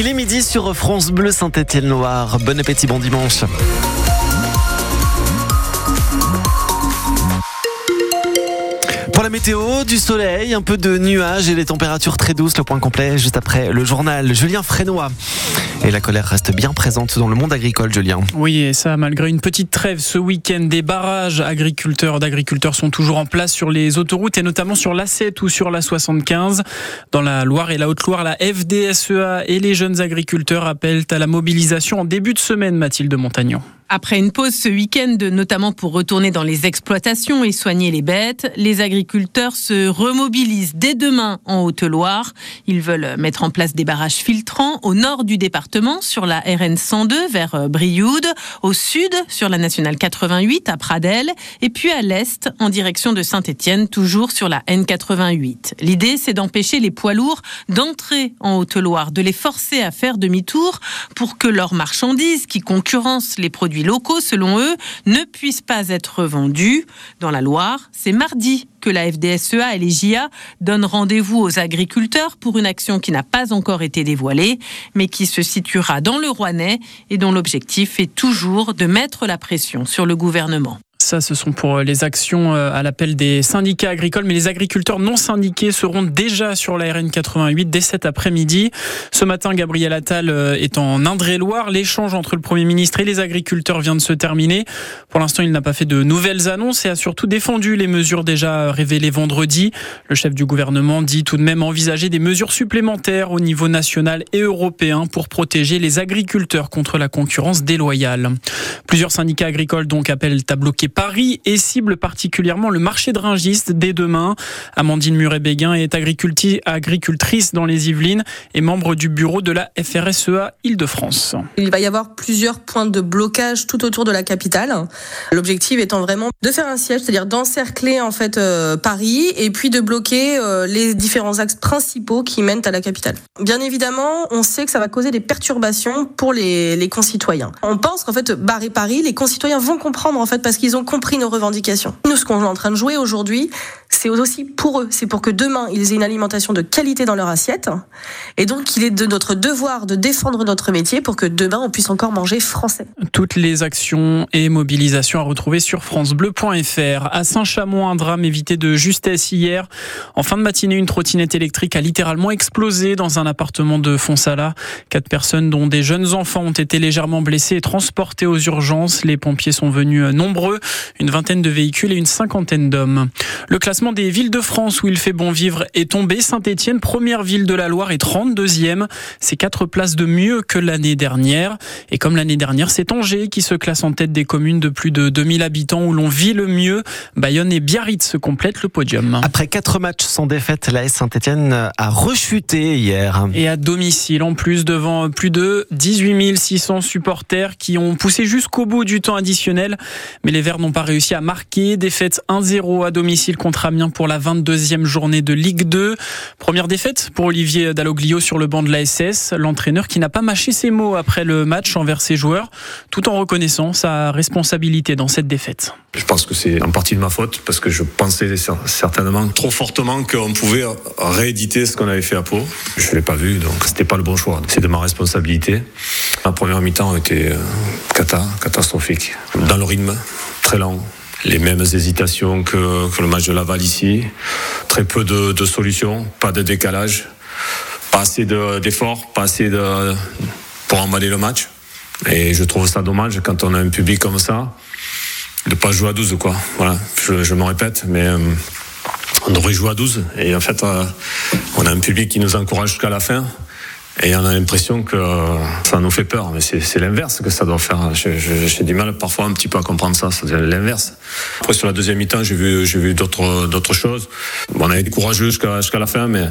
Il est midi sur France Bleu Saint-Étienne-Loire. Bon appétit, bon dimanche. La météo, du soleil, un peu de nuages et des températures très douces. Le point complet juste après le journal. Julien Frénois. Et la colère reste bien présente dans le monde agricole, Julien. Oui, et ça, malgré une petite trêve ce week-end, des barrages agriculteurs d'agriculteurs sont toujours en place sur les autoroutes et notamment sur l'A7 ou sur la 75. Dans la Loire et la Haute-Loire, la FDSEA et les jeunes agriculteurs appellent à la mobilisation en début de semaine, Mathilde Montagnon. Après une pause ce week-end, notamment pour retourner dans les exploitations et soigner les bêtes, les agriculteurs se remobilisent dès demain en Haute-Loire. Ils veulent mettre en place des barrages filtrants au nord du département sur la RN 102 vers Brioude, au sud sur la nationale 88 à Pradel et puis à l'est en direction de Saint-Étienne, toujours sur la N88. L'idée, c'est d'empêcher les poids lourds d'entrer en Haute-Loire, de les forcer à faire demi-tour pour que leurs marchandises qui concurrencent les produits locaux, selon eux, ne puissent pas être vendus. Dans la Loire, c'est mardi que la FDSEA et les JA donnent rendez-vous aux agriculteurs pour une action qui n'a pas encore été dévoilée, mais qui se situera dans le Rouennais et dont l'objectif est toujours de mettre la pression sur le gouvernement. Ça, ce sont pour les actions euh, à l'appel des syndicats agricoles, mais les agriculteurs non syndiqués seront déjà sur la RN 88 dès cet après-midi. Ce matin, Gabriel Attal euh, est en Indre-et-Loire. L'échange entre le Premier ministre et les agriculteurs vient de se terminer. Pour l'instant, il n'a pas fait de nouvelles annonces et a surtout défendu les mesures déjà révélées vendredi. Le chef du gouvernement dit tout de même envisager des mesures supplémentaires au niveau national et européen pour protéger les agriculteurs contre la concurrence déloyale. Plusieurs syndicats agricoles donc appellent à bloquer Paris et cible particulièrement le marché de dès demain. Amandine Muret-Béguin est agricultrice dans les Yvelines et membre du bureau de la FRSEA Île-de-France. Il va y avoir plusieurs points de blocage tout autour de la capitale. L'objectif étant vraiment de faire un siège, c'est-à-dire d'encercler en fait euh, Paris et puis de bloquer euh, les différents axes principaux qui mènent à la capitale. Bien évidemment, on sait que ça va causer des perturbations pour les, les concitoyens. On pense qu'en fait barrer Paris, les concitoyens vont comprendre en fait parce qu'ils ont compris nos revendications. Nous, ce qu'on est en train de jouer aujourd'hui, c'est aussi pour eux. C'est pour que demain, ils aient une alimentation de qualité dans leur assiette. Et donc, il est de notre devoir de défendre notre métier pour que demain, on puisse encore manger français. Toutes les actions et mobilisations à retrouver sur francebleu.fr. À Saint-Chamond, un drame évité de justesse hier. En fin de matinée, une trottinette électrique a littéralement explosé dans un appartement de Fonsala. Quatre personnes, dont des jeunes enfants, ont été légèrement blessées et transportées aux urgences. Les pompiers sont venus nombreux une vingtaine de véhicules et une cinquantaine d'hommes. Le classement des villes de France où il fait bon vivre est tombé. Saint-Étienne, première ville de la Loire, est 32e. C'est quatre places de mieux que l'année dernière. Et comme l'année dernière, c'est Angers qui se classe en tête des communes de plus de 2000 habitants où l'on vit le mieux. Bayonne et Biarritz complètent le podium. Après quatre matchs sans défaite, la Saint-Étienne a rechuté hier. Et à domicile, en plus, devant plus de 18 600 supporters qui ont poussé jusqu'au bout du temps additionnel. Mais les Verts n'ont pas réussi à marquer. Défaite 1-0 à domicile contre Pour la 22e journée de Ligue 2. Première défaite pour Olivier Dalloglio sur le banc de la SS. L'entraîneur qui n'a pas mâché ses mots après le match envers ses joueurs, tout en reconnaissant sa responsabilité dans cette défaite. Je pense que c'est en partie de ma faute parce que je pensais certainement trop fortement qu'on pouvait rééditer ce qu'on avait fait à Pau. Je l'ai pas vu, donc c'était pas le bon choix. C'est de ma responsabilité. La première mi-temps été euh, catastrophique. Dans le rythme, très lent. Les mêmes hésitations que, que le match de Laval ici. Très peu de, de solutions, pas de décalage, pas assez d'efforts, pas assez de, pour emballer le match. Et je trouve ça dommage quand on a un public comme ça, de pas jouer à 12 quoi. Voilà, je, je me répète, mais euh, on devrait jouer à 12. Et en fait, euh, on a un public qui nous encourage jusqu'à la fin. Et on a l'impression que ça nous fait peur, mais c'est l'inverse que ça doit faire. J'ai du mal parfois un petit peu à comprendre ça, c'est l'inverse. Après sur la deuxième mi-temps, j'ai vu, vu d'autres, choses. On a été courageux jusqu'à jusqu'à la fin, mais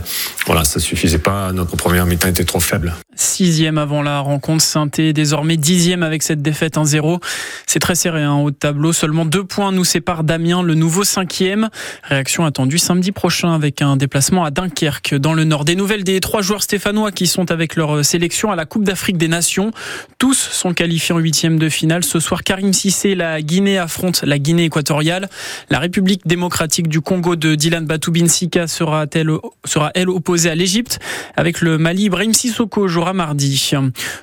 voilà, ça suffisait pas. Notre première mi-temps était trop faible. Sixième avant la rencontre, saint désormais dixième avec cette défaite 1-0. C'est très serré hein, au tableau. Seulement deux points nous séparent d'Amiens, le nouveau cinquième. Réaction attendue samedi prochain avec un déplacement à Dunkerque dans le nord. Des nouvelles des trois joueurs stéphanois qui sont avec leur sélection à la Coupe d'Afrique des Nations. Tous sont qualifiés en huitième de finale. Ce soir, Karim Sissé, la Guinée affronte la Guinée équatoriale. La République démocratique du Congo de Dylan Batoubin-Sika sera, elle, sera elle opposée à l'Égypte? Avec le Mali Ibrahim Sissoko jouera mardi.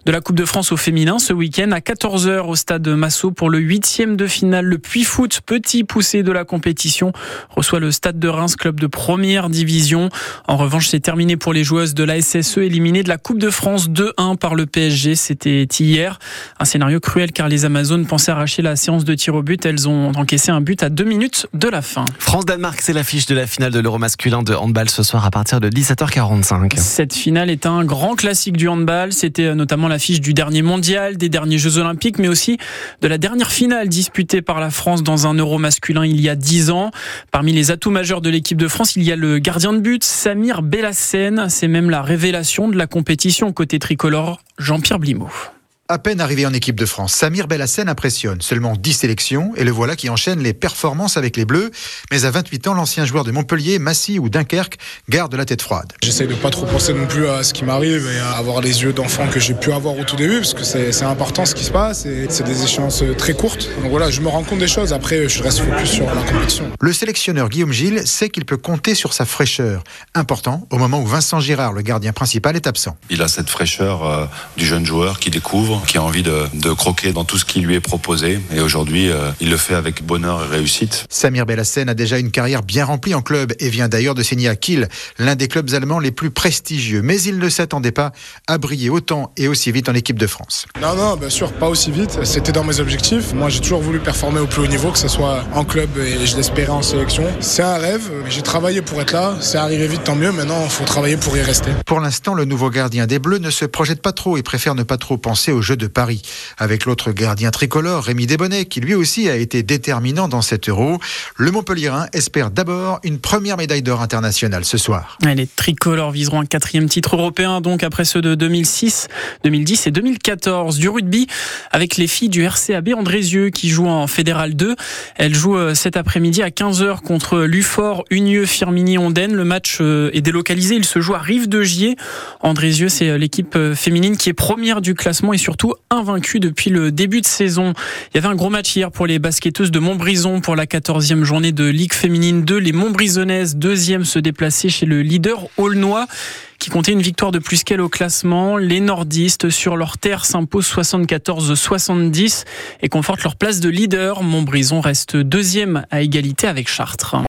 De la Coupe de France au féminin ce week-end à 14h au stade Massot pour le huitième de finale. Le Puy Foot, petit poussé de la compétition, reçoit le stade de Reims, club de première division. En revanche, c'est terminé pour les joueuses de la SSE éliminées de la Coupe de France 2-1 par le PSG. C'était hier. Un scénario cruel car les Amazones pensaient arracher la séance de tir au but. Elles ont encaissé un but à deux minutes de la fin. France-Danemark, c'est l'affiche de la finale de l'Euro masculin de handball ce soir à partir de 17h45. Cette finale est un grand classique du handball. C'était euh, notamment l'affiche du dernier mondial, des derniers Jeux olympiques, mais aussi de la dernière finale disputée par la France dans un Euro masculin il y a dix ans. Parmi les atouts majeurs de l'équipe de France, il y a le gardien de but, Samir Bellassène. C'est même la révélation de la compétition côté tricolore, Jean-Pierre Blimaud. À peine arrivé en équipe de France, Samir Bellassène impressionne. Seulement 10 sélections et le voilà qui enchaîne les performances avec les Bleus. Mais à 28 ans, l'ancien joueur de Montpellier, Massy ou Dunkerque garde la tête froide. J'essaie de pas trop penser non plus à ce qui m'arrive et à avoir les yeux d'enfant que j'ai pu avoir au tout début parce que c'est important ce qui se passe et c'est des échéances très courtes. Donc voilà, je me rends compte des choses. Après, je reste focus sur la compétition. Le sélectionneur Guillaume Gilles sait qu'il peut compter sur sa fraîcheur. Important au moment où Vincent Girard, le gardien principal, est absent. Il a cette fraîcheur euh, du jeune joueur qui découvre qui a envie de, de, croquer dans tout ce qui lui est proposé. Et aujourd'hui, euh, il le fait avec bonheur et réussite. Samir Bellassène a déjà une carrière bien remplie en club et vient d'ailleurs de signer à Kiel, l'un des clubs allemands les plus prestigieux. Mais il ne s'attendait pas à briller autant et aussi vite en équipe de France. Non, non, bien sûr, pas aussi vite. C'était dans mes objectifs. Moi, j'ai toujours voulu performer au plus haut niveau, que ce soit en club et je l'espérais en sélection. C'est un rêve. J'ai travaillé pour être là. C'est arrivé vite, tant mieux. Maintenant, il faut travailler pour y rester. Pour l'instant, le nouveau gardien des Bleus ne se projette pas trop et préfère ne pas trop penser au jeu de Paris. Avec l'autre gardien tricolore, Rémi Desbonnets, qui lui aussi a été déterminant dans cet euro, le Montpellierin espère d'abord une première médaille d'or internationale ce soir. Les tricolores viseront un quatrième titre européen, donc après ceux de 2006, 2010 et 2014. Du rugby avec les filles du RCAB Andrézieux qui jouent en Fédéral 2. Elles jouent euh, cet après-midi à 15h contre Lufort, Unieux, Firmini, Ondaine. Le match euh, est délocalisé. Il se joue à Rive de Gier. Andrézieux, c'est euh, l'équipe féminine qui est première du classement et surtout invaincu depuis le début de saison. Il y avait un gros match hier pour les basketteuses de Montbrison pour la 14e journée de Ligue féminine 2. Les Montbrisonnaises, deuxième, se déplacer chez le leader Aulnois qui comptait une victoire de plus qu'elle au classement. Les nordistes, sur leur terre, s'imposent 74-70 et confortent leur place de leader. Montbrison reste deuxième à égalité avec Chartres.